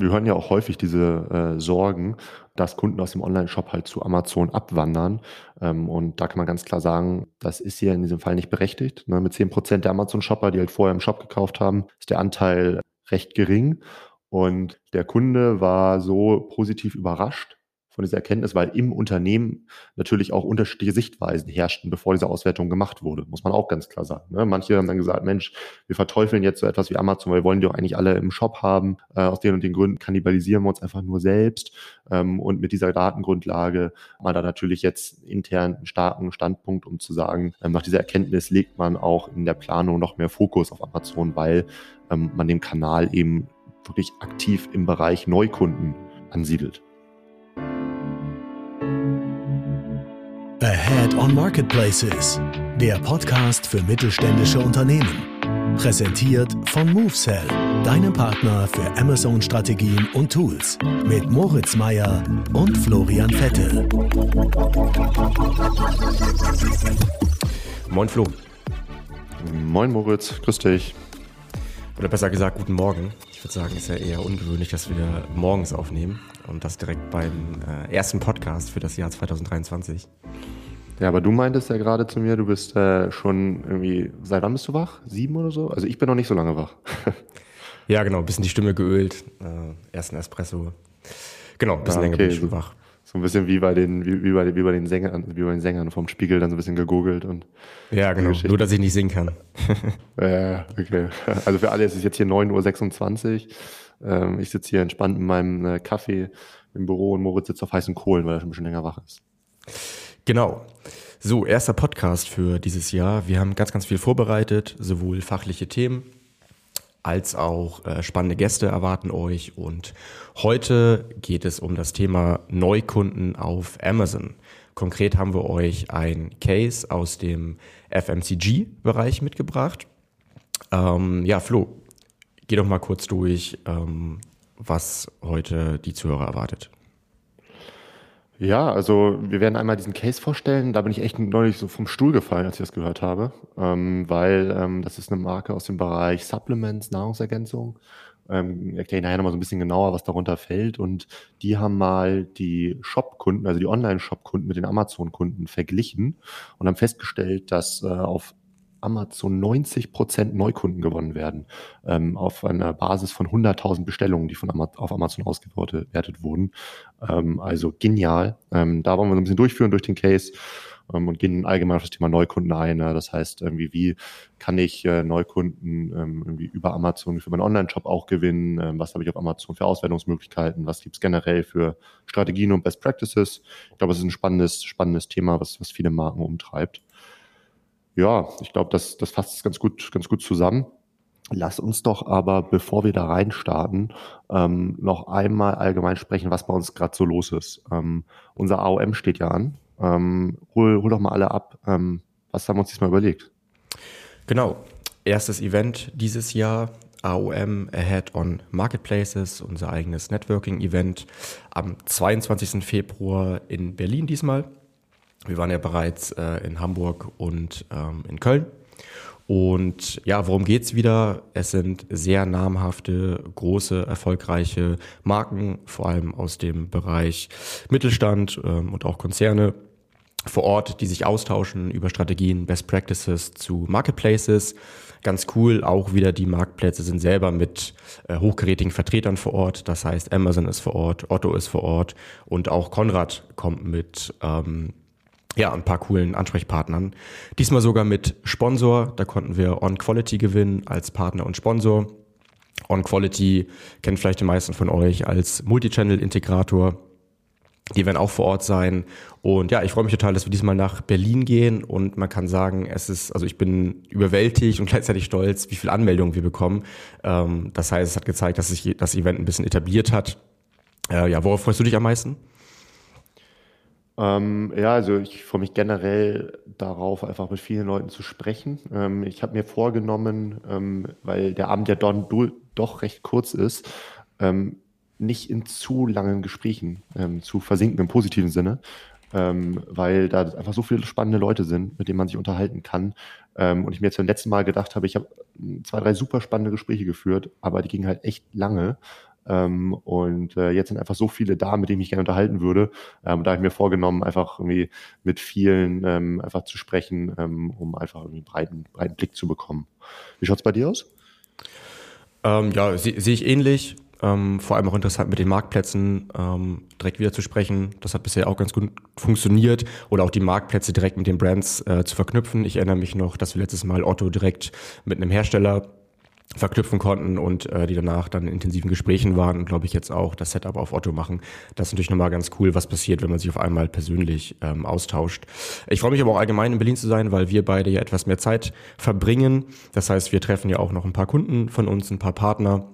Wir hören ja auch häufig diese äh, Sorgen, dass Kunden aus dem Online-Shop halt zu Amazon abwandern. Ähm, und da kann man ganz klar sagen, das ist hier in diesem Fall nicht berechtigt. Ne? Mit 10% der Amazon-Shopper, die halt vorher im Shop gekauft haben, ist der Anteil recht gering. Und der Kunde war so positiv überrascht, von dieser Erkenntnis, weil im Unternehmen natürlich auch unterschiedliche Sichtweisen herrschten, bevor diese Auswertung gemacht wurde, muss man auch ganz klar sagen. Ne? Manche haben dann gesagt, Mensch, wir verteufeln jetzt so etwas wie Amazon, weil wir wollen die doch eigentlich alle im Shop haben. Äh, aus den und den Gründen kannibalisieren wir uns einfach nur selbst. Ähm, und mit dieser Datengrundlage man da natürlich jetzt intern einen starken Standpunkt, um zu sagen, ähm, nach dieser Erkenntnis legt man auch in der Planung noch mehr Fokus auf Amazon, weil ähm, man den Kanal eben wirklich aktiv im Bereich Neukunden ansiedelt. Ahead on Marketplaces, der Podcast für mittelständische Unternehmen. Präsentiert von MoveSell, deinem Partner für Amazon-Strategien und Tools. Mit Moritz Meyer und Florian Vettel. Moin Flo. Moin Moritz, grüß dich. Oder besser gesagt, guten Morgen. Ich würde sagen, ist ja eher ungewöhnlich, dass wir morgens aufnehmen und das direkt beim äh, ersten Podcast für das Jahr 2023. Ja, aber du meintest ja gerade zu mir, du bist äh, schon irgendwie, seit wann bist du wach? Sieben oder so? Also ich bin noch nicht so lange wach. ja, genau, ein bisschen die Stimme geölt, äh, ersten Espresso. Genau, ein bisschen ah, okay. länger bin ich schon wach. So ein bisschen wie bei den, wie, wie, bei, wie bei den Sängern, wie bei den Sängern vom Spiegel dann so ein bisschen gegoogelt und. Ja, genau. Nur, dass ich nicht singen kann. ja, okay. Also für alle ist es jetzt hier 9.26 Uhr. Ähm, ich sitze hier entspannt in meinem äh, Kaffee im Büro und Moritz sitzt auf heißen Kohlen, weil er schon ein bisschen länger wach ist. Genau. So, erster Podcast für dieses Jahr. Wir haben ganz, ganz viel vorbereitet, sowohl fachliche Themen als auch äh, spannende Gäste erwarten euch. Und heute geht es um das Thema Neukunden auf Amazon. Konkret haben wir euch ein Case aus dem FMCG-Bereich mitgebracht. Ähm, ja, Flo, geh doch mal kurz durch, ähm, was heute die Zuhörer erwartet. Ja, also wir werden einmal diesen Case vorstellen. Da bin ich echt neulich so vom Stuhl gefallen, als ich das gehört habe, ähm, weil ähm, das ist eine Marke aus dem Bereich Supplements, Nahrungsergänzung. Ähm, erkläre ich nachher nochmal so ein bisschen genauer, was darunter fällt. Und die haben mal die Shop-Kunden, also die Online-Shop-Kunden mit den Amazon-Kunden verglichen und haben festgestellt, dass äh, auf Amazon 90 Prozent Neukunden gewonnen werden, ähm, auf einer Basis von 100.000 Bestellungen, die von Ama auf Amazon ausgewertet wurden. Ähm, also genial. Ähm, da wollen wir so ein bisschen durchführen durch den Case ähm, und gehen allgemein auf das Thema Neukunden ein. Ja. Das heißt, irgendwie, wie kann ich äh, Neukunden ähm, irgendwie über Amazon für meinen Online-Shop auch gewinnen? Ähm, was habe ich auf Amazon für Auswertungsmöglichkeiten? Was gibt es generell für Strategien und Best Practices? Ich glaube, es ist ein spannendes, spannendes Thema, was, was viele Marken umtreibt ja, ich glaube, das, das fasst es ganz gut, ganz gut zusammen. Lass uns doch aber, bevor wir da reinstarten, ähm, noch einmal allgemein sprechen, was bei uns gerade so los ist. Ähm, unser AOM steht ja an. Ähm, hol, hol doch mal alle ab. Ähm, was haben wir uns diesmal überlegt? Genau. Erstes Event dieses Jahr. AOM Ahead on Marketplaces, unser eigenes Networking-Event am 22. Februar in Berlin diesmal. Wir waren ja bereits äh, in Hamburg und ähm, in Köln. Und ja, worum geht's wieder? Es sind sehr namhafte, große, erfolgreiche Marken, vor allem aus dem Bereich Mittelstand ähm, und auch Konzerne vor Ort, die sich austauschen über Strategien, Best Practices zu Marketplaces. Ganz cool, auch wieder die Marktplätze sind selber mit äh, hochkarätigen Vertretern vor Ort. Das heißt, Amazon ist vor Ort, Otto ist vor Ort und auch Konrad kommt mit ähm, ja, ein paar coolen Ansprechpartnern. Diesmal sogar mit Sponsor. Da konnten wir On Quality gewinnen als Partner und Sponsor. On Quality kennt vielleicht die meisten von euch als Multichannel-Integrator. Die werden auch vor Ort sein. Und ja, ich freue mich total, dass wir diesmal nach Berlin gehen. Und man kann sagen, es ist, also ich bin überwältigt und gleichzeitig stolz, wie viele Anmeldungen wir bekommen. Ähm, das heißt, es hat gezeigt, dass sich das Event ein bisschen etabliert hat. Äh, ja, worauf freust du dich am meisten? Ähm, ja, also ich freue mich generell darauf, einfach mit vielen Leuten zu sprechen. Ähm, ich habe mir vorgenommen, ähm, weil der Abend ja don, do, doch recht kurz ist, ähm, nicht in zu langen Gesprächen ähm, zu versinken im positiven Sinne, ähm, weil da einfach so viele spannende Leute sind, mit denen man sich unterhalten kann. und ich mir jetzt beim letzten Mal gedacht habe, ich habe zwei, drei super spannende Gespräche geführt, aber die gingen halt echt lange. Ähm, und äh, jetzt sind einfach so viele da, mit denen ich mich gerne unterhalten würde. Ähm, da habe ich mir vorgenommen, einfach irgendwie mit vielen ähm, einfach zu sprechen, ähm, um einfach einen breiten, breiten Blick zu bekommen. Wie schaut's bei dir aus? Ähm, ja, sehe seh ich ähnlich. Ähm, vor allem auch interessant mit den Marktplätzen ähm, direkt wieder zu sprechen. Das hat bisher auch ganz gut funktioniert. Oder auch die Marktplätze direkt mit den Brands äh, zu verknüpfen. Ich erinnere mich noch, dass wir letztes Mal Otto direkt mit einem Hersteller verknüpfen konnten und äh, die danach dann in intensiven Gesprächen waren und glaube ich jetzt auch das Setup auf Otto machen. Das ist natürlich nochmal ganz cool, was passiert, wenn man sich auf einmal persönlich ähm, austauscht. Ich freue mich aber auch allgemein in Berlin zu sein, weil wir beide ja etwas mehr Zeit verbringen. Das heißt, wir treffen ja auch noch ein paar Kunden von uns, ein paar Partner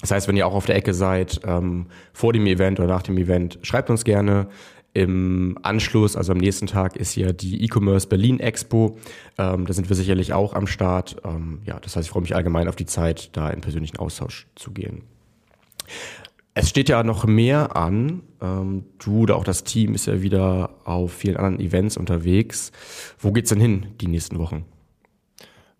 das heißt, wenn ihr auch auf der Ecke seid, ähm, vor dem Event oder nach dem Event, schreibt uns gerne. Im Anschluss, also am nächsten Tag, ist ja die E-Commerce Berlin Expo. Ähm, da sind wir sicherlich auch am Start. Ähm, ja, das heißt, ich freue mich allgemein auf die Zeit, da in persönlichen Austausch zu gehen. Es steht ja noch mehr an. Ähm, du oder auch das Team ist ja wieder auf vielen anderen Events unterwegs. Wo geht's denn hin die nächsten Wochen?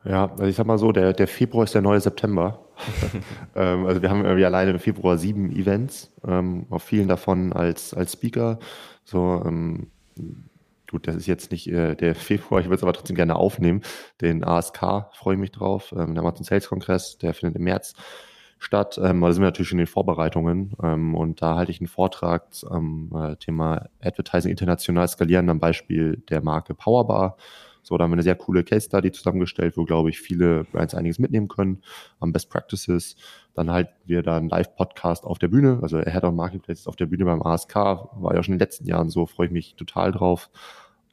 Ja, also ich sag mal so, der, der Februar ist der neue September. ähm, also wir haben irgendwie alleine im Februar sieben Events, ähm, auf vielen davon als, als Speaker. So, ähm, gut, das ist jetzt nicht äh, der Februar, ich würde es aber trotzdem gerne aufnehmen. Den ASK freue ich mich drauf. Ähm, der Amazon Sales Kongress, der findet im März statt. Ähm, da sind wir natürlich in den Vorbereitungen ähm, und da halte ich einen Vortrag zum äh, Thema Advertising international skalieren am Beispiel der Marke Powerbar. So, da haben wir eine sehr coole Case Study zusammengestellt, wo, glaube ich, viele Brands einiges mitnehmen können am Best Practices. Dann halten wir da einen Live-Podcast auf der Bühne, also Head on Marketplace auf der Bühne beim ASK, war ja schon in den letzten Jahren so, freue ich mich total drauf.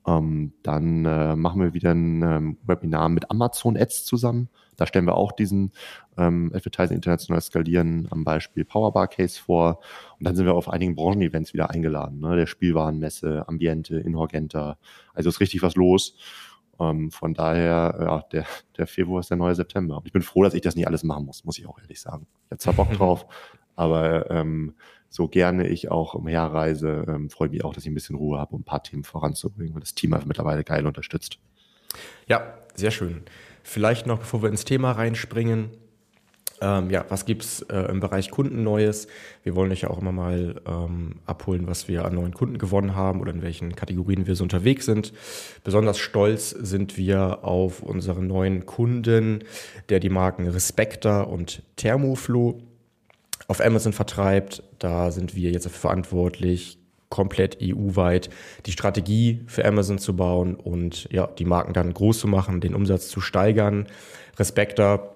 Ähm, dann äh, machen wir wieder ein ähm, Webinar mit Amazon Ads zusammen. Da stellen wir auch diesen ähm, Advertising international skalieren am Beispiel Powerbar Case vor. Und dann sind wir auf einigen Branchen-Events wieder eingeladen. Ne? Der Spielwarenmesse, Ambiente, Inhorgenta. Also ist richtig was los. Ähm, von daher, ja, der, der Februar ist der neue September. Und ich bin froh, dass ich das nicht alles machen muss, muss ich auch ehrlich sagen. Ich habe zwar Bock drauf, aber ähm, so gerne ich auch umherreise, ähm, freue mich auch, dass ich ein bisschen Ruhe habe, um ein paar Themen voranzubringen und das Team einfach mittlerweile geil unterstützt. Ja, sehr schön. Vielleicht noch, bevor wir ins Thema reinspringen, ähm, ja, was gibt's äh, im Bereich Kunden Neues? Wir wollen euch ja auch immer mal ähm, abholen, was wir an neuen Kunden gewonnen haben oder in welchen Kategorien wir so unterwegs sind. Besonders stolz sind wir auf unseren neuen Kunden, der die Marken Respecta und Thermoflow auf Amazon vertreibt. Da sind wir jetzt verantwortlich, komplett EU-weit die Strategie für Amazon zu bauen und ja, die Marken dann groß zu machen, den Umsatz zu steigern. Respecta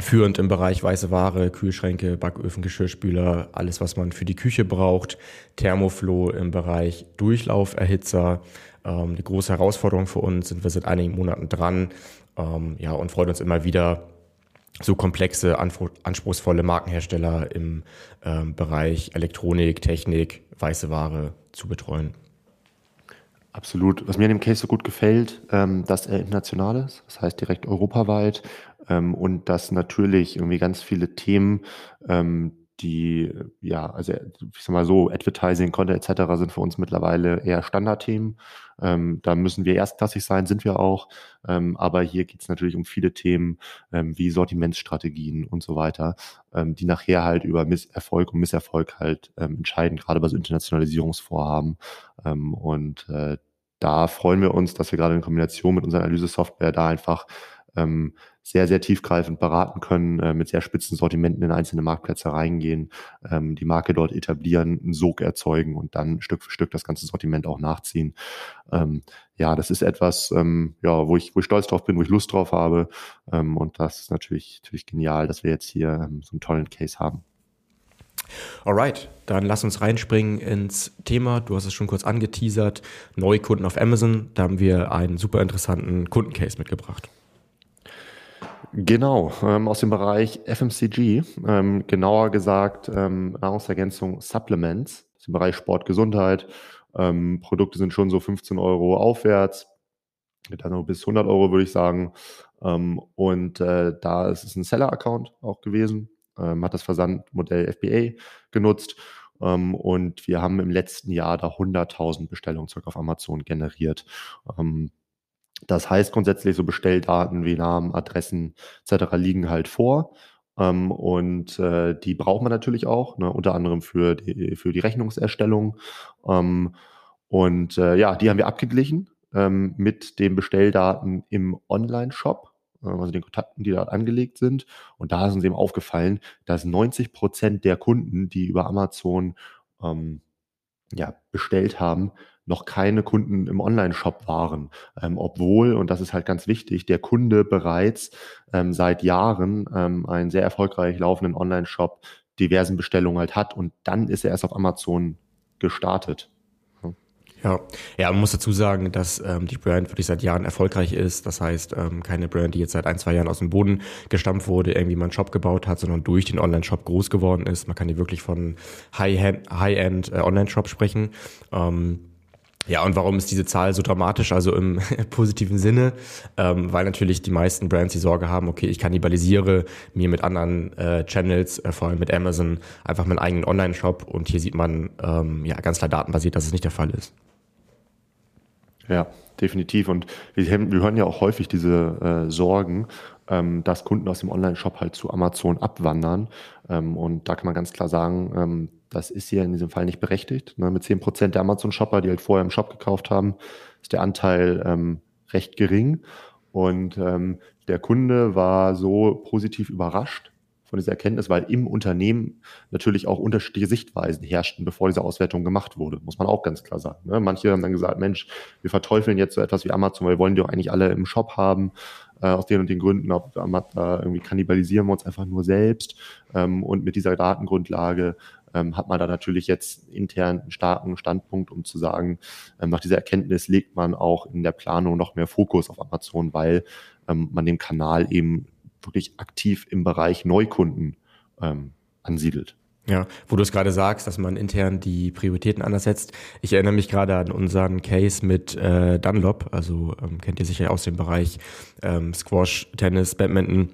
führend im Bereich weiße Ware, Kühlschränke, Backöfen, Geschirrspüler, alles, was man für die Küche braucht. Thermoflow im Bereich Durchlauferhitzer. Ähm, eine große Herausforderung für uns, sind wir seit einigen Monaten dran. Ähm, ja, und freut uns immer wieder, so komplexe, anspruchsvolle Markenhersteller im ähm, Bereich Elektronik, Technik, weiße Ware zu betreuen. Absolut. Was mir an dem Case so gut gefällt, ähm, dass er international ist, das heißt direkt europaweit ähm, und dass natürlich irgendwie ganz viele Themen, ähm, die, ja, also ich sag mal so, Advertising, Content etc. sind für uns mittlerweile eher Standardthemen. Ähm, da müssen wir erstklassig sein, sind wir auch. Ähm, aber hier geht es natürlich um viele Themen ähm, wie Sortimentsstrategien und so weiter, ähm, die nachher halt über Misserfolg und Misserfolg halt ähm, entscheiden, gerade bei so Internationalisierungsvorhaben. Ähm, und äh, da freuen wir uns, dass wir gerade in Kombination mit unserer Analyse-Software da einfach ähm, sehr, sehr tiefgreifend beraten können, äh, mit sehr spitzen Sortimenten in einzelne Marktplätze reingehen, ähm, die Marke dort etablieren, einen Sog erzeugen und dann Stück für Stück das ganze Sortiment auch nachziehen. Ähm, ja, das ist etwas, ähm, ja, wo ich, wo ich stolz drauf bin, wo ich Lust drauf habe. Ähm, und das ist natürlich, natürlich genial, dass wir jetzt hier ähm, so einen tollen Case haben. Alright, dann lass uns reinspringen ins Thema. Du hast es schon kurz angeteasert. Neue Kunden auf Amazon. Da haben wir einen super interessanten Kundencase mitgebracht. Genau, ähm, aus dem Bereich FMCG, ähm, genauer gesagt ähm, Nahrungsergänzung Supplements, aus dem Bereich Sport, Gesundheit. Ähm, Produkte sind schon so 15 Euro aufwärts, dann bis 100 Euro würde ich sagen. Ähm, und äh, da ist es ein Seller-Account auch gewesen, ähm, hat das Versandmodell FBA genutzt. Und wir haben im letzten Jahr da 100.000 Bestellungen zurück auf Amazon generiert. Das heißt grundsätzlich, so Bestelldaten wie Namen, Adressen etc. liegen halt vor. Ähm, und äh, die braucht man natürlich auch, ne, unter anderem für die, für die Rechnungserstellung. Ähm, und äh, ja, die haben wir abgeglichen ähm, mit den Bestelldaten im Online-Shop, äh, also den Kontakten, die dort angelegt sind. Und da ist uns eben aufgefallen, dass 90 Prozent der Kunden, die über Amazon ähm, ja, bestellt haben, noch keine Kunden im Online-Shop waren, ähm, obwohl, und das ist halt ganz wichtig, der Kunde bereits ähm, seit Jahren ähm, einen sehr erfolgreich laufenden Online-Shop diversen Bestellungen halt hat und dann ist er erst auf Amazon gestartet. Ja, ja, man muss dazu sagen, dass ähm, die Brand wirklich seit Jahren erfolgreich ist. Das heißt, ähm, keine Brand, die jetzt seit ein, zwei Jahren aus dem Boden gestampft wurde, irgendwie mal einen Shop gebaut hat, sondern durch den Online-Shop groß geworden ist. Man kann hier wirklich von High-End High äh, Online-Shop sprechen. Ähm, ja, und warum ist diese Zahl so dramatisch, also im positiven Sinne? Ähm, weil natürlich die meisten Brands die Sorge haben, okay, ich kannibalisiere mir mit anderen äh, Channels, äh, vor allem mit Amazon, einfach meinen eigenen Online-Shop und hier sieht man ähm, ja ganz klar datenbasiert, dass es nicht der Fall ist. Ja, definitiv. Und wir, wir hören ja auch häufig diese äh, Sorgen, ähm, dass Kunden aus dem Online-Shop halt zu Amazon abwandern. Ähm, und da kann man ganz klar sagen, ähm, das ist hier in diesem Fall nicht berechtigt. Ne? Mit 10% der Amazon-Shopper, die halt vorher im Shop gekauft haben, ist der Anteil ähm, recht gering. Und ähm, der Kunde war so positiv überrascht, von dieser Erkenntnis, weil im Unternehmen natürlich auch unterschiedliche Sichtweisen herrschten, bevor diese Auswertung gemacht wurde, muss man auch ganz klar sagen. Ne? Manche haben dann gesagt, Mensch, wir verteufeln jetzt so etwas wie Amazon, weil wir wollen die doch eigentlich alle im Shop haben, äh, aus den und den Gründen, ob äh, irgendwie kannibalisieren wir uns einfach nur selbst. Ähm, und mit dieser Datengrundlage ähm, hat man da natürlich jetzt intern einen starken Standpunkt, um zu sagen, ähm, nach dieser Erkenntnis legt man auch in der Planung noch mehr Fokus auf Amazon, weil ähm, man den Kanal eben wirklich aktiv im Bereich Neukunden ähm, ansiedelt. Ja, wo du es gerade sagst, dass man intern die Prioritäten anders setzt. Ich erinnere mich gerade an unseren Case mit äh, Dunlop, also ähm, kennt ihr sicher aus dem Bereich ähm, Squash, Tennis, Badminton.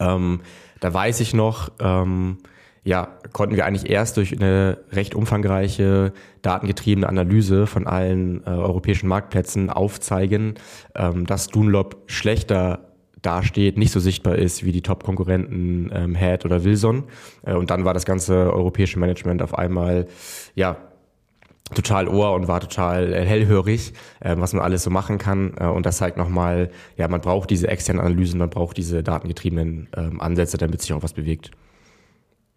Ähm, da weiß ich noch, ähm, ja, konnten wir eigentlich erst durch eine recht umfangreiche datengetriebene Analyse von allen äh, europäischen Marktplätzen aufzeigen, ähm, dass Dunlop schlechter dasteht, nicht so sichtbar ist wie die Top-Konkurrenten ähm, Head oder Wilson. Äh, und dann war das ganze europäische Management auf einmal, ja, total ohr und war total äh, hellhörig, äh, was man alles so machen kann. Äh, und das zeigt nochmal, ja, man braucht diese externen Analysen, man braucht diese datengetriebenen ähm, Ansätze, damit sich auch was bewegt.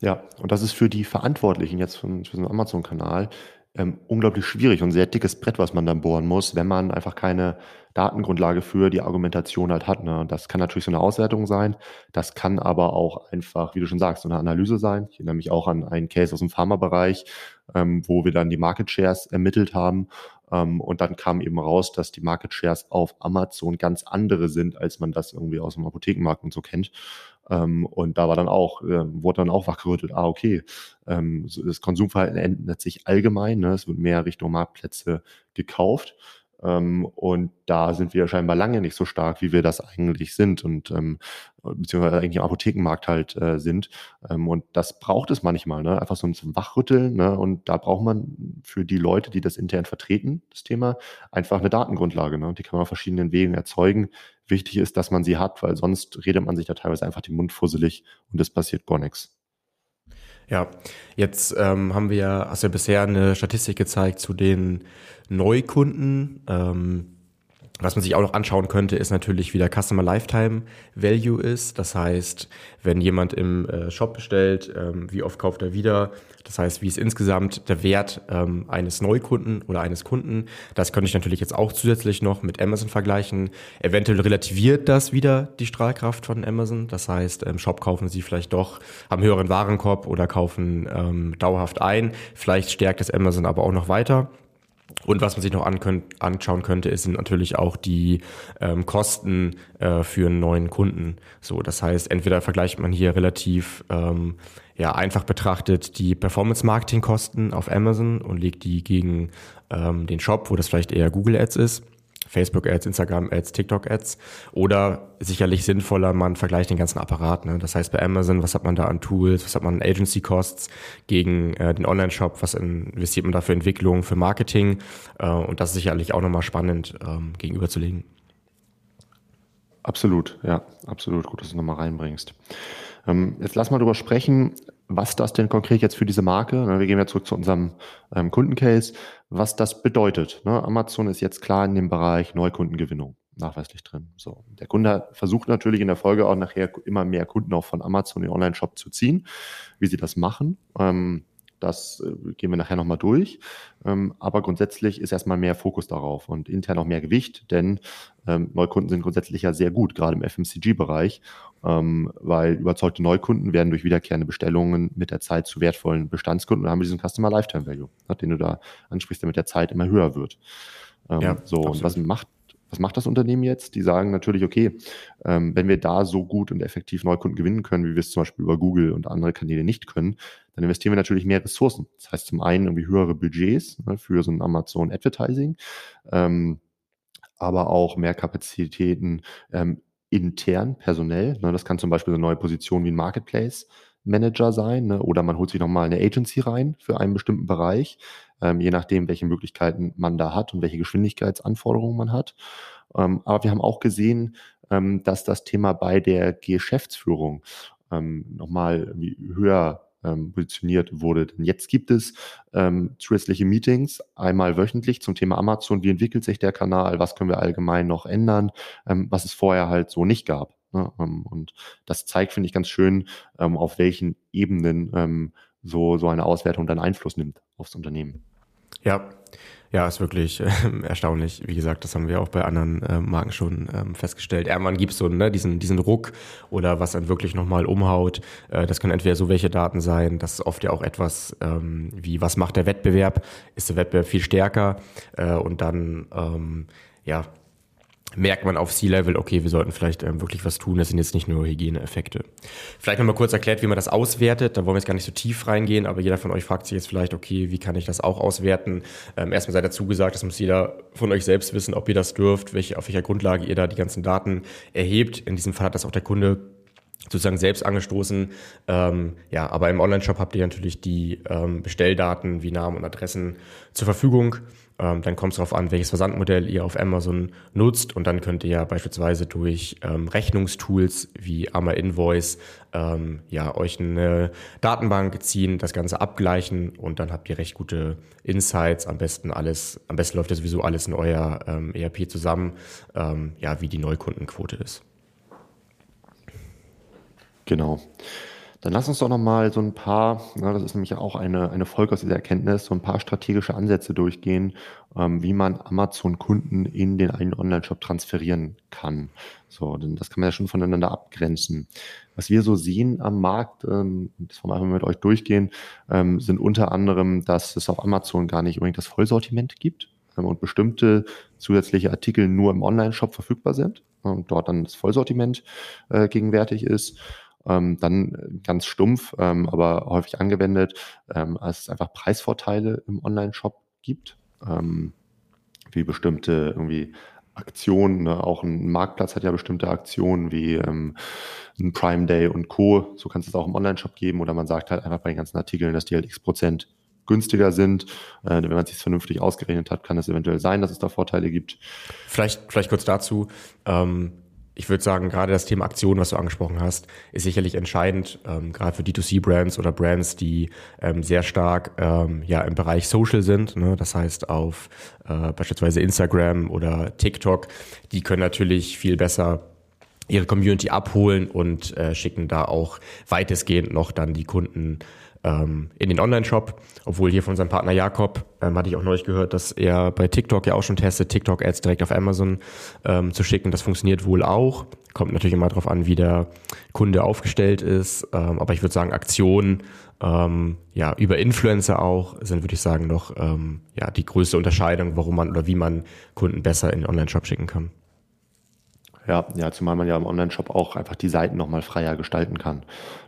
Ja, und das ist für die Verantwortlichen jetzt für, für so Amazon-Kanal ähm, unglaublich schwierig und sehr dickes Brett, was man dann bohren muss, wenn man einfach keine Datengrundlage für die Argumentation halt hat. Ne? Das kann natürlich so eine Auswertung sein, das kann aber auch einfach, wie du schon sagst, so eine Analyse sein. Ich erinnere mich auch an einen Case aus dem Pharmabereich, ähm, wo wir dann die Market Shares ermittelt haben ähm, und dann kam eben raus, dass die Market Shares auf Amazon ganz andere sind, als man das irgendwie aus dem Apothekenmarkt und so kennt. Ähm, und da war dann auch, äh, wurde dann auch wachgerüttelt, ah, okay, ähm, das Konsumverhalten ändert sich allgemein, ne? es wird mehr Richtung Marktplätze gekauft. Ähm, und da sind wir scheinbar lange nicht so stark, wie wir das eigentlich sind und ähm, beziehungsweise eigentlich im Apothekenmarkt halt äh, sind. Ähm, und das braucht es manchmal, ne? einfach so ein Wachrütteln. Ne? Und da braucht man für die Leute, die das intern vertreten, das Thema, einfach eine Datengrundlage. Ne? Die kann man auf verschiedenen Wegen erzeugen. Wichtig ist, dass man sie hat, weil sonst redet man sich da teilweise einfach den Mund fusselig und es passiert gar nichts. Ja, jetzt ähm, haben wir hast ja bisher eine Statistik gezeigt zu den Neukunden. Ähm, was man sich auch noch anschauen könnte, ist natürlich, wie der Customer Lifetime Value ist. Das heißt, wenn jemand im äh, Shop bestellt, ähm, wie oft kauft er wieder? Das heißt, wie ist insgesamt der Wert ähm, eines Neukunden oder eines Kunden? Das könnte ich natürlich jetzt auch zusätzlich noch mit Amazon vergleichen. Eventuell relativiert das wieder die Strahlkraft von Amazon. Das heißt, im Shop kaufen sie vielleicht doch, haben höheren Warenkorb oder kaufen ähm, dauerhaft ein. Vielleicht stärkt das Amazon aber auch noch weiter. Und was man sich noch anschauen könnte, sind natürlich auch die ähm, Kosten äh, für einen neuen Kunden. So, das heißt, entweder vergleicht man hier relativ ähm, ja, einfach betrachtet die Performance-Marketing-Kosten auf Amazon und legt die gegen ähm, den Shop, wo das vielleicht eher Google Ads ist Facebook-Ads, Instagram-Ads, TikTok-Ads oder sicherlich sinnvoller, man vergleicht den ganzen Apparat. Ne? Das heißt bei Amazon, was hat man da an Tools, was hat man an Agency-Costs gegen äh, den Online-Shop, was investiert man da für Entwicklung, für Marketing äh, und das ist sicherlich auch nochmal spannend ähm, gegenüberzulegen. Absolut, ja, absolut. Gut, dass du nochmal reinbringst. Ähm, jetzt lass mal darüber sprechen, was das denn konkret jetzt für diese Marke, ne, wir gehen ja zurück zu unserem ähm, Kundencase, was das bedeutet. Ne? Amazon ist jetzt klar in dem Bereich Neukundengewinnung nachweislich drin. So, der Kunde versucht natürlich in der Folge auch nachher immer mehr Kunden auch von Amazon in den Online-Shop zu ziehen. Wie sie das machen, ähm, das äh, gehen wir nachher nochmal durch. Ähm, aber grundsätzlich ist erstmal mehr Fokus darauf und intern auch mehr Gewicht, denn ähm, Neukunden sind grundsätzlich ja sehr gut, gerade im FMCG-Bereich, ähm, weil überzeugte Neukunden werden durch wiederkehrende Bestellungen mit der Zeit zu wertvollen Bestandskunden und haben diesen Customer Lifetime Value, ne, den du da ansprichst, der mit der Zeit immer höher wird. Ja, so, absolut. und was macht was macht das Unternehmen jetzt? Die sagen natürlich, okay, ähm, wenn wir da so gut und effektiv Neukunden gewinnen können, wie wir es zum Beispiel über Google und andere Kanäle nicht können, dann investieren wir natürlich mehr Ressourcen. Das heißt zum einen irgendwie höhere Budgets ne, für so ein Amazon Advertising, ähm, aber auch mehr Kapazitäten ähm, intern, personell. Ne, das kann zum Beispiel eine neue Position wie ein Marketplace Manager sein ne? oder man holt sich nochmal eine Agency rein für einen bestimmten Bereich, ähm, je nachdem, welche Möglichkeiten man da hat und welche Geschwindigkeitsanforderungen man hat. Ähm, aber wir haben auch gesehen, ähm, dass das Thema bei der Geschäftsführung ähm, nochmal höher ähm, positioniert wurde. Denn jetzt gibt es ähm, zusätzliche Meetings, einmal wöchentlich zum Thema Amazon, wie entwickelt sich der Kanal, was können wir allgemein noch ändern, ähm, was es vorher halt so nicht gab. Ne? Ähm, und das zeigt, finde ich, ganz schön, ähm, auf welchen Ebenen ähm, so, so eine Auswertung dann Einfluss nimmt aufs Unternehmen. Ja, ja, ist wirklich äh, erstaunlich. Wie gesagt, das haben wir auch bei anderen äh, Marken schon ähm, festgestellt. Irgendwann gibt es so ne, diesen, diesen Ruck oder was dann wirklich nochmal umhaut. Äh, das können entweder so welche Daten sein, das ist oft ja auch etwas ähm, wie, was macht der Wettbewerb? Ist der Wettbewerb viel stärker? Äh, und dann, ähm, ja, merkt man auf C-Level, okay, wir sollten vielleicht ähm, wirklich was tun. Das sind jetzt nicht nur Hygieneeffekte. Vielleicht nochmal kurz erklärt, wie man das auswertet. Da wollen wir jetzt gar nicht so tief reingehen, aber jeder von euch fragt sich jetzt vielleicht, okay, wie kann ich das auch auswerten? Ähm, erstmal sei dazu gesagt, das muss jeder von euch selbst wissen, ob ihr das dürft, welche, auf welcher Grundlage ihr da die ganzen Daten erhebt. In diesem Fall hat das auch der Kunde sozusagen selbst angestoßen. Ähm, ja, aber im Online-Shop habt ihr natürlich die ähm, Bestelldaten wie Namen und Adressen zur Verfügung. Ähm, dann kommt es darauf an, welches Versandmodell ihr auf Amazon nutzt und dann könnt ihr ja beispielsweise durch ähm, Rechnungstools wie Amma Invoice ähm, ja, euch eine Datenbank ziehen, das Ganze abgleichen und dann habt ihr recht gute Insights. Am besten alles, am besten läuft ja sowieso alles in euer ähm, ERP zusammen, ähm, ja, wie die Neukundenquote ist. Genau. Dann lass uns doch nochmal so ein paar, na, das ist nämlich auch eine, eine Folge aus dieser Erkenntnis, so ein paar strategische Ansätze durchgehen, ähm, wie man Amazon-Kunden in den einen Online-Shop transferieren kann. So, denn das kann man ja schon voneinander abgrenzen. Was wir so sehen am Markt, ähm, das wollen wir einfach mit euch durchgehen, ähm, sind unter anderem, dass es auf Amazon gar nicht unbedingt das Vollsortiment gibt ähm, und bestimmte zusätzliche Artikel nur im Online-Shop verfügbar sind und dort dann das Vollsortiment äh, gegenwärtig ist ähm, dann ganz stumpf, ähm, aber häufig angewendet, ähm, als es einfach Preisvorteile im Online-Shop gibt, ähm, wie bestimmte irgendwie Aktionen, ne? auch ein Marktplatz hat ja bestimmte Aktionen wie ähm, ein Prime Day und Co. So kannst du es auch im Online-Shop geben oder man sagt halt einfach bei den ganzen Artikeln, dass die halt x Prozent günstiger sind. Äh, wenn man es sich vernünftig ausgerechnet hat, kann es eventuell sein, dass es da Vorteile gibt. Vielleicht, vielleicht kurz dazu. Ähm, ich würde sagen, gerade das Thema Aktion, was du angesprochen hast, ist sicherlich entscheidend, ähm, gerade für D2C-Brands oder Brands, die ähm, sehr stark ähm, ja im Bereich Social sind. Ne? Das heißt auf äh, beispielsweise Instagram oder TikTok, die können natürlich viel besser ihre Community abholen und äh, schicken da auch weitestgehend noch dann die Kunden ähm, in den Online-Shop. Obwohl hier von unserem Partner Jakob ähm, hatte ich auch neulich gehört, dass er bei TikTok ja auch schon testet, TikTok-Ads direkt auf Amazon ähm, zu schicken. Das funktioniert wohl auch. Kommt natürlich immer darauf an, wie der Kunde aufgestellt ist. Ähm, aber ich würde sagen, Aktionen ähm, ja, über Influencer auch sind, würde ich sagen, noch ähm, ja, die größte Unterscheidung, warum man oder wie man Kunden besser in den Online-Shop schicken kann. Ja, ja, zumal man ja im Online-Shop auch einfach die Seiten nochmal freier gestalten kann.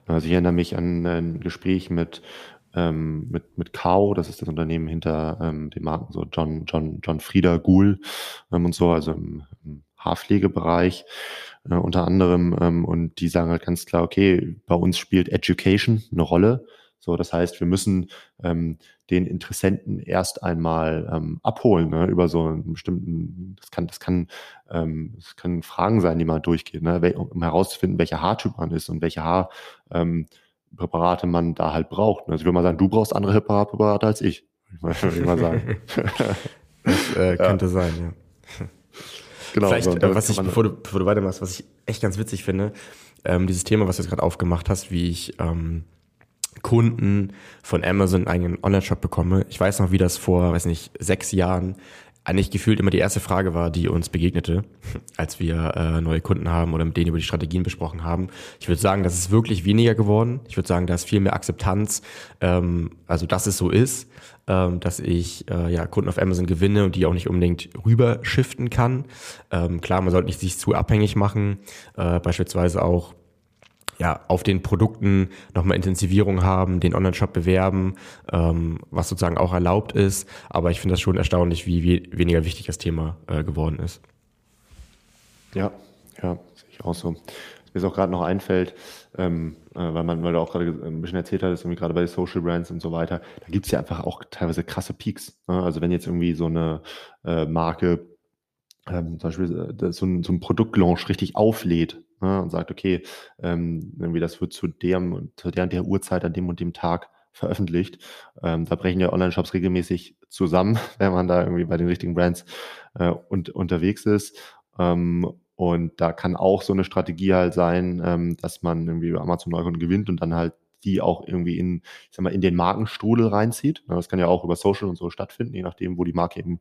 Also ich erinnere mich an ein Gespräch mit, ähm, mit, mit Kao, das ist das Unternehmen hinter ähm, den Marken so John, John, John Frieda Ghoul ähm, und so, also im, im Haarpflegebereich äh, unter anderem. Ähm, und die sagen halt ganz klar, okay, bei uns spielt Education eine Rolle. So, das heißt, wir müssen ähm, den Interessenten erst einmal ähm, abholen ne, über so einen bestimmten, das kann, das kann, ähm, das können Fragen sein, die man durchgeht, ne, um herauszufinden, welcher Haartyp man ist und welche Haarpräparate ähm, man da halt braucht. Also ich würde mal sagen, du brauchst andere Haarpräparate als ich. Würde ich mal sagen. das äh, könnte ja. sein, ja. Genau, Vielleicht, so, äh, was ich, bevor du, bevor du weitermachst, was ich echt ganz witzig finde, ähm, dieses Thema, was du jetzt gerade aufgemacht hast, wie ich ähm, Kunden von Amazon einen Online-Shop bekomme. Ich weiß noch, wie das vor, weiß nicht, sechs Jahren eigentlich gefühlt immer die erste Frage war, die uns begegnete, als wir äh, neue Kunden haben oder mit denen über die Strategien besprochen haben. Ich würde sagen, das ist wirklich weniger geworden. Ich würde sagen, da ist viel mehr Akzeptanz, ähm, also dass es so ist, ähm, dass ich äh, ja Kunden auf Amazon gewinne und die auch nicht unbedingt rüberschiften kann. Ähm, klar, man sollte nicht sich zu abhängig machen, äh, beispielsweise auch ja, auf den Produkten nochmal Intensivierung haben, den Online-Shop bewerben, ähm, was sozusagen auch erlaubt ist. Aber ich finde das schon erstaunlich, wie, wie weniger wichtig das Thema äh, geworden ist. Ja, ja, sehe ich auch so. Was mir jetzt auch gerade noch einfällt, ähm, äh, weil man, weil du auch gerade ein bisschen erzählt hattest, irgendwie gerade bei Social Brands und so weiter, da gibt's ja einfach auch teilweise krasse Peaks. Ne? Also wenn jetzt irgendwie so eine äh, Marke ähm, zum Beispiel äh, so ein, so ein Produktlaunch richtig auflädt, ne, und sagt, okay, ähm, irgendwie das wird zu dem, zu der und der Uhrzeit an dem und dem Tag veröffentlicht. Ähm, da brechen ja Online-Shops regelmäßig zusammen, wenn man da irgendwie bei den richtigen Brands äh, und, unterwegs ist. Ähm, und da kann auch so eine Strategie halt sein, ähm, dass man irgendwie Amazon Neukunden gewinnt und dann halt die auch irgendwie in, ich sag mal, in den Markenstrudel reinzieht. Das kann ja auch über Social und so stattfinden, je nachdem, wo die Marke eben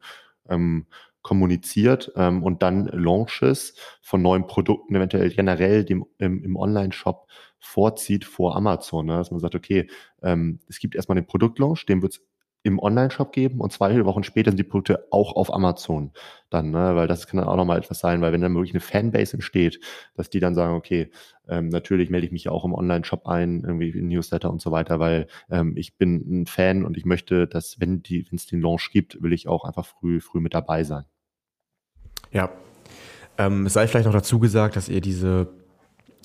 ähm, kommuniziert ähm, und dann Launches von neuen Produkten eventuell generell dem, im, im Online-Shop vorzieht vor Amazon. Ne? Dass man sagt, okay, ähm, es gibt erstmal den Produktlaunch, den wird es im Online-Shop geben und zwei Wochen später sind die Produkte auch auf Amazon dann, ne? weil das kann dann auch nochmal etwas sein, weil wenn dann wirklich eine Fanbase entsteht, dass die dann sagen, okay, ähm, natürlich melde ich mich auch im Online-Shop ein, irgendwie in Newsletter und so weiter, weil ähm, ich bin ein Fan und ich möchte, dass wenn es den Launch gibt, will ich auch einfach früh, früh mit dabei sein. Ja. Ähm, es sei vielleicht noch dazu gesagt, dass ihr diese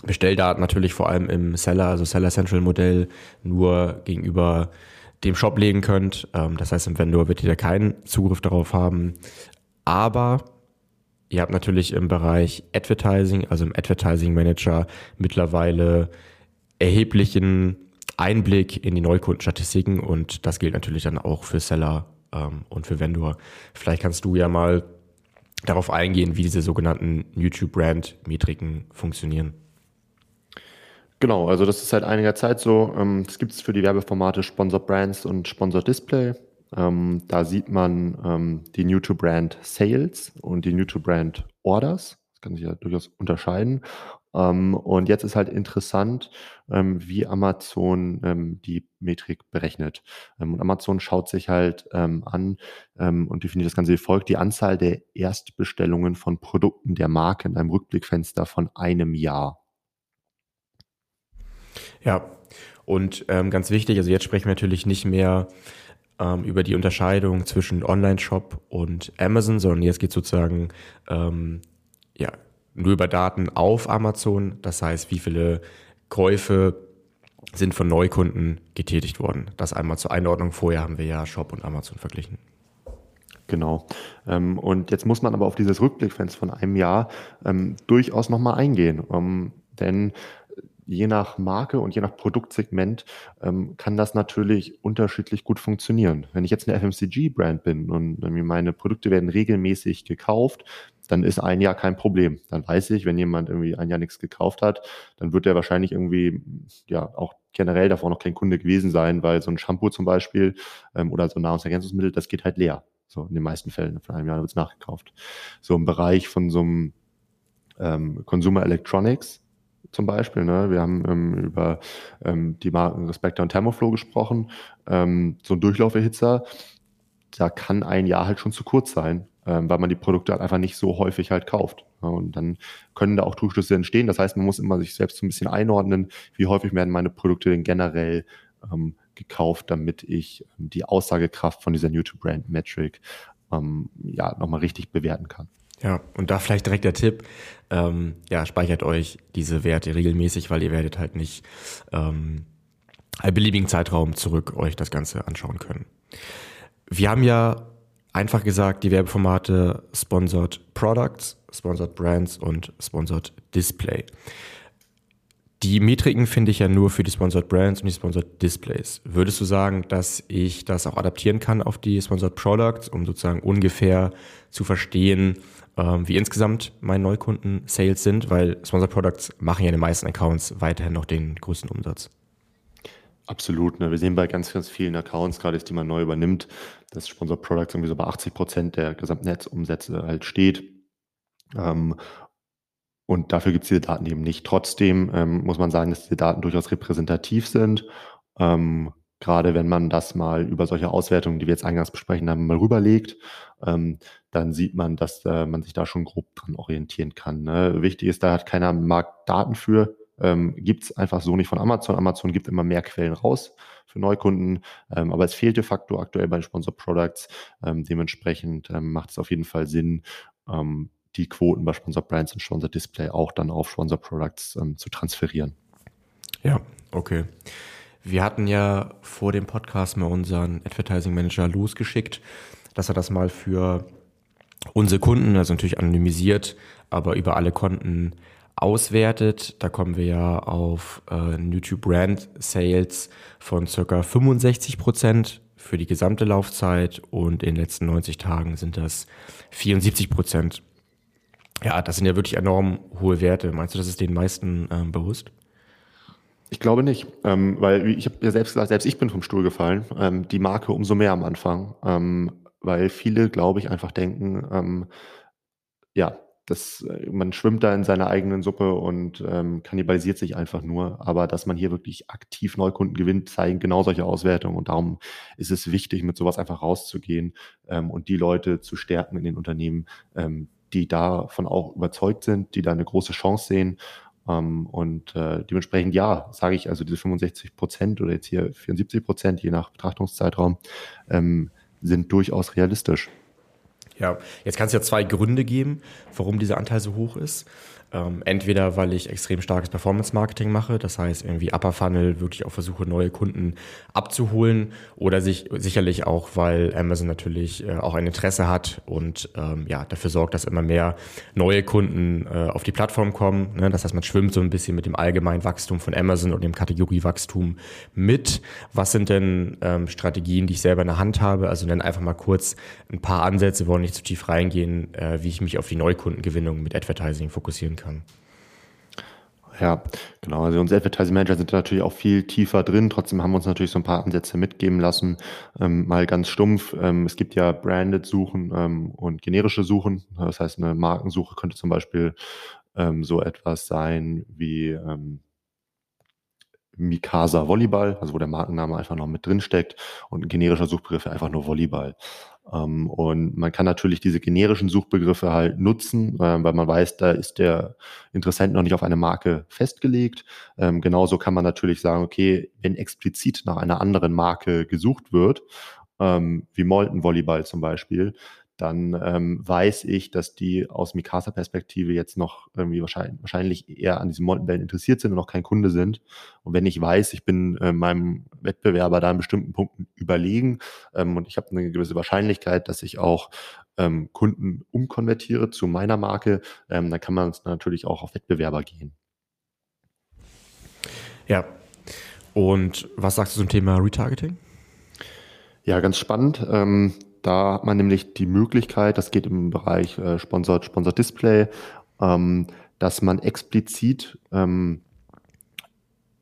Bestelldaten natürlich vor allem im Seller, also Seller Central Modell, nur gegenüber dem Shop legen könnt. Ähm, das heißt, im Vendor wird ihr da keinen Zugriff darauf haben. Aber ihr habt natürlich im Bereich Advertising, also im Advertising Manager, mittlerweile erheblichen Einblick in die Neukundenstatistiken und das gilt natürlich dann auch für Seller ähm, und für Vendor. Vielleicht kannst du ja mal darauf eingehen, wie diese sogenannten YouTube-Brand-Metriken funktionieren. Genau, also das ist seit einiger Zeit so. Ähm, das gibt es für die Werbeformate Sponsor Brands und Sponsor Display. Ähm, da sieht man ähm, die New-to-Brand Sales und die New-to-Brand Orders. Das kann sich ja durchaus unterscheiden. Ähm, und jetzt ist halt interessant, ähm, wie Amazon ähm, die Metrik berechnet. Ähm, und Amazon schaut sich halt ähm, an ähm, und definiert das Ganze wie folgt, die Anzahl der Erstbestellungen von Produkten der Marke in einem Rückblickfenster von einem Jahr. Ja, und ganz wichtig, also jetzt sprechen wir natürlich nicht mehr über die Unterscheidung zwischen Online-Shop und Amazon, sondern jetzt geht sozusagen ähm, ja, nur über Daten auf Amazon. Das heißt, wie viele Käufe sind von Neukunden getätigt worden. Das einmal zur Einordnung. Vorher haben wir ja Shop und Amazon verglichen. Genau. Ähm, und jetzt muss man aber auf dieses Rückblickfenster von einem Jahr ähm, durchaus nochmal eingehen. Ähm, denn je nach Marke und je nach Produktsegment ähm, kann das natürlich unterschiedlich gut funktionieren. Wenn ich jetzt eine FMCG-Brand bin und meine Produkte werden regelmäßig gekauft, dann ist ein Jahr kein Problem. Dann weiß ich, wenn jemand irgendwie ein Jahr nichts gekauft hat, dann wird er wahrscheinlich irgendwie ja auch generell davor noch kein Kunde gewesen sein, weil so ein Shampoo zum Beispiel ähm, oder so ein Nahrungsergänzungsmittel, das geht halt leer. So in den meisten Fällen. Von einem Jahr wird es nachgekauft. So im Bereich von so einem ähm, Consumer Electronics zum Beispiel. Ne? Wir haben ähm, über ähm, die Marken Respector und Thermoflow gesprochen. Ähm, so ein Durchlauferhitzer, da kann ein Jahr halt schon zu kurz sein, ähm, weil man die Produkte halt einfach nicht so häufig halt kauft. Ja, und dann können da auch Trugschlüsse entstehen. Das heißt, man muss immer sich selbst so ein bisschen einordnen, wie häufig werden meine Produkte denn generell ähm, gekauft, damit ich ähm, die Aussagekraft von dieser New-to-Brand-Metric ähm, ja nochmal richtig bewerten kann. Ja, und da vielleicht direkt der Tipp, ähm, ja, speichert euch diese Werte regelmäßig, weil ihr werdet halt nicht ähm, einen beliebigen Zeitraum zurück euch das Ganze anschauen können. Wir haben ja einfach gesagt die Werbeformate Sponsored Products, Sponsored Brands und Sponsored Display. Die Metriken finde ich ja nur für die Sponsored Brands und die Sponsored Displays. Würdest du sagen, dass ich das auch adaptieren kann auf die Sponsored Products, um sozusagen ungefähr zu verstehen, ähm, wie insgesamt meine Neukunden-Sales sind? Weil Sponsored Products machen ja in den meisten Accounts weiterhin noch den größten Umsatz. Absolut. Ne? Wir sehen bei ganz, ganz vielen Accounts, gerade die man neu übernimmt, dass Sponsored Products irgendwie so bei 80 Prozent der gesamten Netzumsätze halt steht. Ähm, und dafür gibt es diese Daten eben nicht. Trotzdem ähm, muss man sagen, dass diese Daten durchaus repräsentativ sind. Ähm, gerade wenn man das mal über solche Auswertungen, die wir jetzt eingangs besprechen haben, mal rüberlegt, ähm, dann sieht man, dass äh, man sich da schon grob dran orientieren kann. Ne? Wichtig ist, da hat keiner am Markt Daten für, ähm, gibt es einfach so nicht von Amazon. Amazon gibt immer mehr Quellen raus für Neukunden, ähm, aber es fehlt de facto aktuell bei den Sponsor Products. Ähm, dementsprechend ähm, macht es auf jeden Fall Sinn, ähm, die Quoten bei Sponsor Brands und Sponsor Display auch dann auf Sponsor Products ähm, zu transferieren. Ja, okay. Wir hatten ja vor dem Podcast mal unseren Advertising Manager losgeschickt, dass er das mal für unsere Kunden, also natürlich anonymisiert, aber über alle Konten auswertet. Da kommen wir ja auf äh, YouTube Brand Sales von circa 65 Prozent für die gesamte Laufzeit und in den letzten 90 Tagen sind das 74 Prozent. Ja, das sind ja wirklich enorm hohe Werte. Meinst du, das ist den meisten ähm, bewusst? Ich glaube nicht, ähm, weil ich habe ja selbst gesagt, selbst ich bin vom Stuhl gefallen. Ähm, die Marke umso mehr am Anfang, ähm, weil viele, glaube ich, einfach denken, ähm, ja, das, äh, man schwimmt da in seiner eigenen Suppe und ähm, kannibalisiert sich einfach nur. Aber dass man hier wirklich aktiv Neukunden gewinnt, zeigen genau solche Auswertungen. Und darum ist es wichtig, mit sowas einfach rauszugehen ähm, und die Leute zu stärken in den Unternehmen, ähm, die davon auch überzeugt sind, die da eine große Chance sehen. Ähm, und äh, dementsprechend ja, sage ich also diese 65 Prozent oder jetzt hier 74 Prozent, je nach Betrachtungszeitraum, ähm, sind durchaus realistisch. Ja, jetzt kann es ja zwei Gründe geben, warum dieser Anteil so hoch ist. Ähm, entweder weil ich extrem starkes Performance-Marketing mache, das heißt irgendwie Upper Funnel wirklich auch versuche, neue Kunden abzuholen oder sich sicherlich auch, weil Amazon natürlich äh, auch ein Interesse hat und ähm, ja dafür sorgt, dass immer mehr neue Kunden äh, auf die Plattform kommen. Ne? Das heißt, man schwimmt so ein bisschen mit dem allgemeinen Wachstum von Amazon und dem Kategoriewachstum mit. Was sind denn ähm, Strategien, die ich selber in der Hand habe? Also dann einfach mal kurz ein paar Ansätze, wollen nicht zu tief reingehen, äh, wie ich mich auf die Neukundengewinnung mit Advertising fokussieren kann kann. Ja, genau. Also unsere Advertising Manager sind natürlich auch viel tiefer drin. Trotzdem haben wir uns natürlich so ein paar Ansätze mitgeben lassen. Ähm, mal ganz stumpf. Ähm, es gibt ja Branded Suchen ähm, und generische Suchen. Das heißt, eine Markensuche könnte zum Beispiel ähm, so etwas sein wie ähm, Mikasa Volleyball, also wo der Markenname einfach noch mit drin steckt und ein generischer Suchbegriff einfach nur Volleyball. Ähm, und man kann natürlich diese generischen Suchbegriffe halt nutzen, äh, weil man weiß, da ist der Interessent noch nicht auf eine Marke festgelegt. Ähm, genauso kann man natürlich sagen, okay, wenn explizit nach einer anderen Marke gesucht wird, ähm, wie Molten Volleyball zum Beispiel, dann ähm, weiß ich, dass die aus Mikasa-Perspektive jetzt noch irgendwie wahrscheinlich, wahrscheinlich eher an diesen Mountainbällen interessiert sind und noch kein Kunde sind. Und wenn ich weiß, ich bin äh, meinem Wettbewerber da in bestimmten Punkten überlegen ähm, und ich habe eine gewisse Wahrscheinlichkeit, dass ich auch ähm, Kunden umkonvertiere zu meiner Marke, ähm, dann kann man natürlich auch auf Wettbewerber gehen. Ja. Und was sagst du zum Thema Retargeting? Ja, ganz spannend. Da hat man nämlich die Möglichkeit, das geht im Bereich äh, Sponsored, Sponsored Display, ähm, dass man explizit ähm,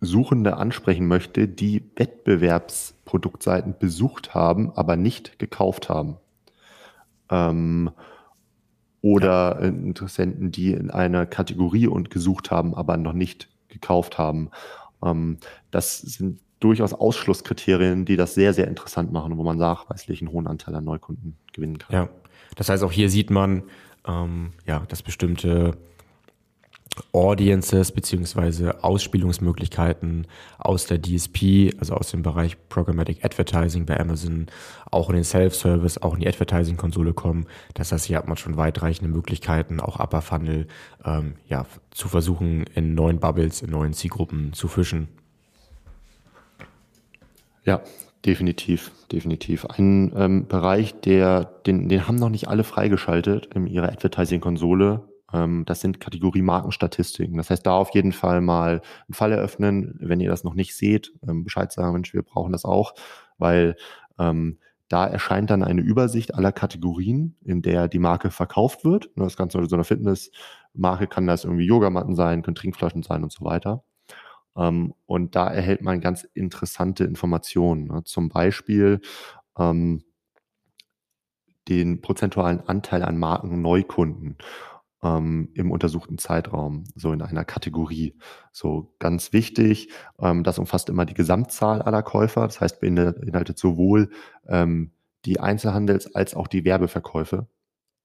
Suchende ansprechen möchte, die Wettbewerbsproduktseiten besucht haben, aber nicht gekauft haben. Ähm, oder ja. Interessenten, die in einer Kategorie und gesucht haben, aber noch nicht gekauft haben. Ähm, das sind durchaus Ausschlusskriterien, die das sehr, sehr interessant machen, wo man nachweislich einen hohen Anteil an Neukunden gewinnen kann. Ja, das heißt, auch hier sieht man, ähm, ja, dass bestimmte Audiences beziehungsweise Ausspielungsmöglichkeiten aus der DSP, also aus dem Bereich Programmatic Advertising bei Amazon, auch in den Self-Service, auch in die Advertising-Konsole kommen. Das heißt, hier hat man schon weitreichende Möglichkeiten, auch Upper Funnel ähm, ja, zu versuchen, in neuen Bubbles, in neuen Zielgruppen zu fischen. Ja, definitiv, definitiv. Ein ähm, Bereich, der, den, den haben noch nicht alle freigeschaltet in ihrer Advertising-Konsole. Ähm, das sind Kategorie Markenstatistiken. Das heißt, da auf jeden Fall mal einen Fall eröffnen, wenn ihr das noch nicht seht, ähm, Bescheid sagen, Mensch, wir brauchen das auch, weil ähm, da erscheint dann eine Übersicht aller Kategorien, in der die Marke verkauft wird. Das Ganze so eine Fitnessmarke kann das irgendwie Yogamatten sein, können Trinkflaschen sein und so weiter. Ähm, und da erhält man ganz interessante Informationen. Ne? Zum Beispiel ähm, den prozentualen Anteil an Markenneukunden ähm, im untersuchten Zeitraum, so in einer Kategorie. So ganz wichtig, ähm, das umfasst immer die Gesamtzahl aller Käufer, das heißt beinhaltet sowohl ähm, die Einzelhandels- als auch die Werbeverkäufe.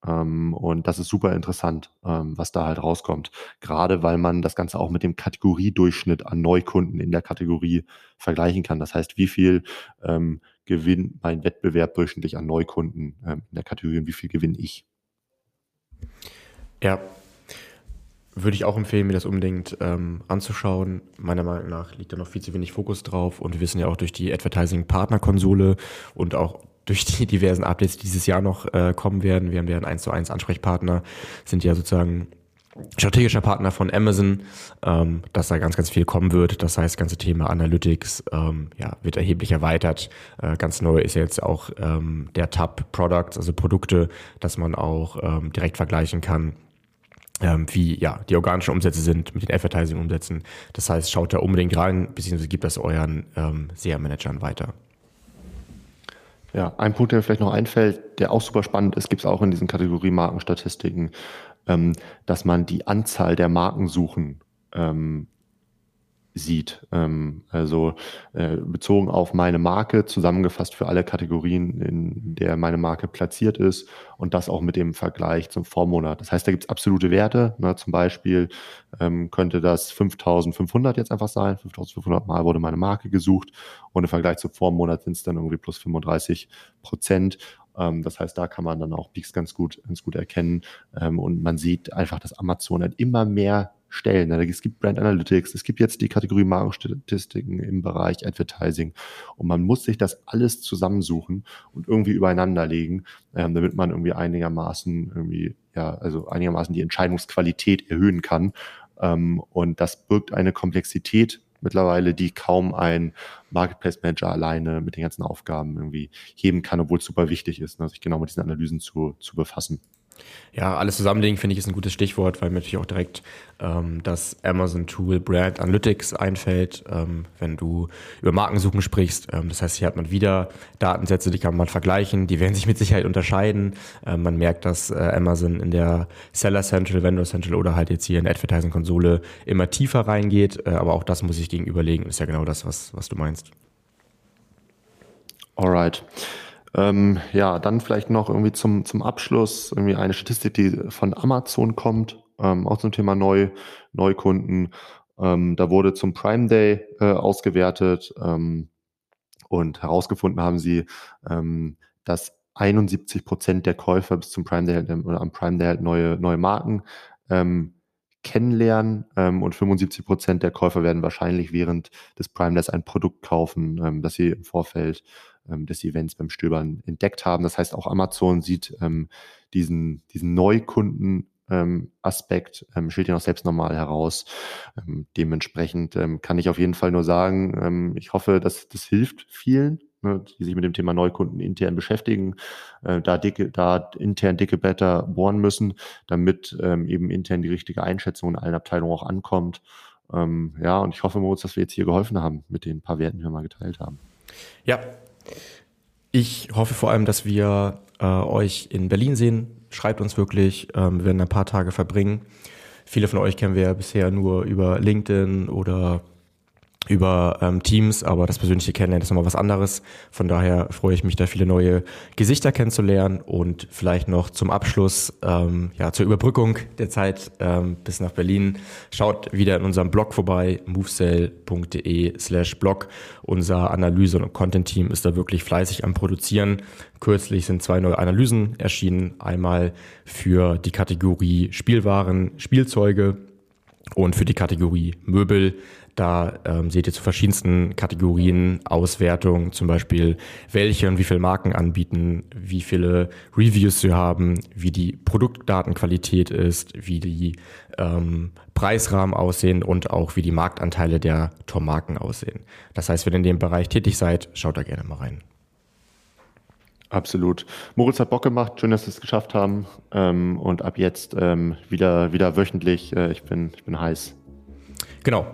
Ähm, und das ist super interessant, ähm, was da halt rauskommt. Gerade weil man das Ganze auch mit dem Kategoriedurchschnitt an Neukunden in der Kategorie vergleichen kann. Das heißt, wie viel ähm, gewinnt mein Wettbewerb durchschnittlich an Neukunden ähm, in der Kategorie und wie viel gewinne ich? Ja, würde ich auch empfehlen, mir das unbedingt ähm, anzuschauen. Meiner Meinung nach liegt da noch viel zu wenig Fokus drauf und wir wissen ja auch durch die Advertising-Partner-Konsole und auch durch die diversen Updates, die dieses Jahr noch äh, kommen werden. Wir haben ja einen 1 zu 1 Ansprechpartner, sind ja sozusagen strategischer Partner von Amazon, ähm, dass da ganz, ganz viel kommen wird. Das heißt, das ganze Thema Analytics ähm, ja, wird erheblich erweitert. Äh, ganz neu ist jetzt auch ähm, der Tab Products, also Produkte, dass man auch ähm, direkt vergleichen kann ähm, wie ja die organischen Umsätze sind mit den Advertising-Umsätzen. Das heißt, schaut da unbedingt rein, beziehungsweise gibt das euren ähm, SEA-Managern weiter. Ja, ein Punkt, der mir vielleicht noch einfällt, der auch super spannend ist, gibt es auch in diesen Kategorie Markenstatistiken, ähm, dass man die Anzahl der Markensuchen ähm, sieht. Ähm, also äh, bezogen auf meine Marke, zusammengefasst für alle Kategorien, in der meine Marke platziert ist und das auch mit dem Vergleich zum Vormonat. Das heißt, da gibt es absolute Werte. Ne? Zum Beispiel ähm, könnte das 5500 jetzt einfach sein. 5500 Mal wurde meine Marke gesucht und im Vergleich zum Vormonat sind es dann irgendwie plus 35 Prozent. Ähm, das heißt, da kann man dann auch Peaks ganz gut, ganz gut erkennen. Ähm, und man sieht einfach, dass Amazon halt immer mehr Stellen. Es gibt Brand Analytics, es gibt jetzt die Kategorie Markenstatistiken im Bereich Advertising. Und man muss sich das alles zusammensuchen und irgendwie übereinander legen, ähm, damit man irgendwie einigermaßen irgendwie, ja, also einigermaßen die Entscheidungsqualität erhöhen kann. und das birgt eine Komplexität mittlerweile, die kaum ein Marketplace Manager alleine mit den ganzen Aufgaben irgendwie heben kann, obwohl es super wichtig ist, ne, sich genau mit diesen Analysen zu, zu befassen. Ja, alles zusammenlegen finde ich ist ein gutes Stichwort, weil mir natürlich auch direkt ähm, das Amazon-Tool Brand Analytics einfällt, ähm, wenn du über Markensuchen sprichst. Ähm, das heißt, hier hat man wieder Datensätze, die kann man vergleichen, die werden sich mit Sicherheit unterscheiden. Ähm, man merkt, dass äh, Amazon in der Seller Central, Vendor Central oder halt jetzt hier in der Advertising-Konsole immer tiefer reingeht, äh, aber auch das muss ich gegenüberlegen. Ist ja genau das, was, was du meinst. Alright. Ähm, ja, dann vielleicht noch irgendwie zum, zum Abschluss irgendwie eine Statistik, die von Amazon kommt, ähm, auch zum Thema Neu, Neukunden. Ähm, da wurde zum Prime Day äh, ausgewertet ähm, und herausgefunden haben sie, ähm, dass 71 Prozent der Käufer bis zum Prime Day oder am Prime Day halt neue, neue Marken ähm, kennenlernen ähm, und 75 Prozent der Käufer werden wahrscheinlich während des Prime Days ein Produkt kaufen, ähm, das sie im Vorfeld ähm, des Events beim Stöbern entdeckt haben. Das heißt, auch Amazon sieht ähm, diesen, diesen Neukunden ähm, Aspekt ähm, stellt ihn auch selbst nochmal heraus. Ähm, dementsprechend ähm, kann ich auf jeden Fall nur sagen, ähm, ich hoffe, dass das hilft vielen, ne, die sich mit dem Thema Neukunden intern beschäftigen, äh, da dicke, da intern dicke Blätter bohren müssen, damit ähm, eben intern die richtige Einschätzung in allen Abteilungen auch ankommt. Ähm, ja, und ich hoffe, Moritz, dass wir jetzt hier geholfen haben mit den paar Werten, die wir mal geteilt haben. Ja, ich hoffe vor allem, dass wir äh, euch in Berlin sehen. Schreibt uns wirklich. Ähm, wir werden ein paar Tage verbringen. Viele von euch kennen wir ja bisher nur über LinkedIn oder über ähm, Teams, aber das persönliche Kennenlernen ist nochmal was anderes. Von daher freue ich mich, da viele neue Gesichter kennenzulernen und vielleicht noch zum Abschluss, ähm, ja, zur Überbrückung der Zeit ähm, bis nach Berlin. Schaut wieder in unserem Blog vorbei, movesell.de slash blog. Unser Analyse- und Content-Team ist da wirklich fleißig am Produzieren. Kürzlich sind zwei neue Analysen erschienen. Einmal für die Kategorie Spielwaren, Spielzeuge Und für die Kategorie Möbel, da ähm, seht ihr zu verschiedensten Kategorien Auswertung, zum Beispiel welche und wie viele Marken anbieten, wie viele Reviews sie haben, wie die Produktdatenqualität ist, wie die ähm, Preisrahmen aussehen und auch wie die Marktanteile der Top-Marken aussehen. Das heißt, wenn ihr in dem Bereich tätig seid, schaut da gerne mal rein. Absolut. Moritz hat Bock gemacht, schön, dass wir es geschafft haben. Ähm, und ab jetzt ähm, wieder, wieder wöchentlich. Äh, ich, bin, ich bin heiß. Genau.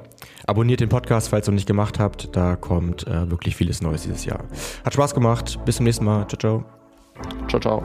Abonniert den Podcast, falls ihr noch nicht gemacht habt. Da kommt äh, wirklich vieles Neues dieses Jahr. Hat Spaß gemacht. Bis zum nächsten Mal. Ciao, ciao. Ciao, ciao.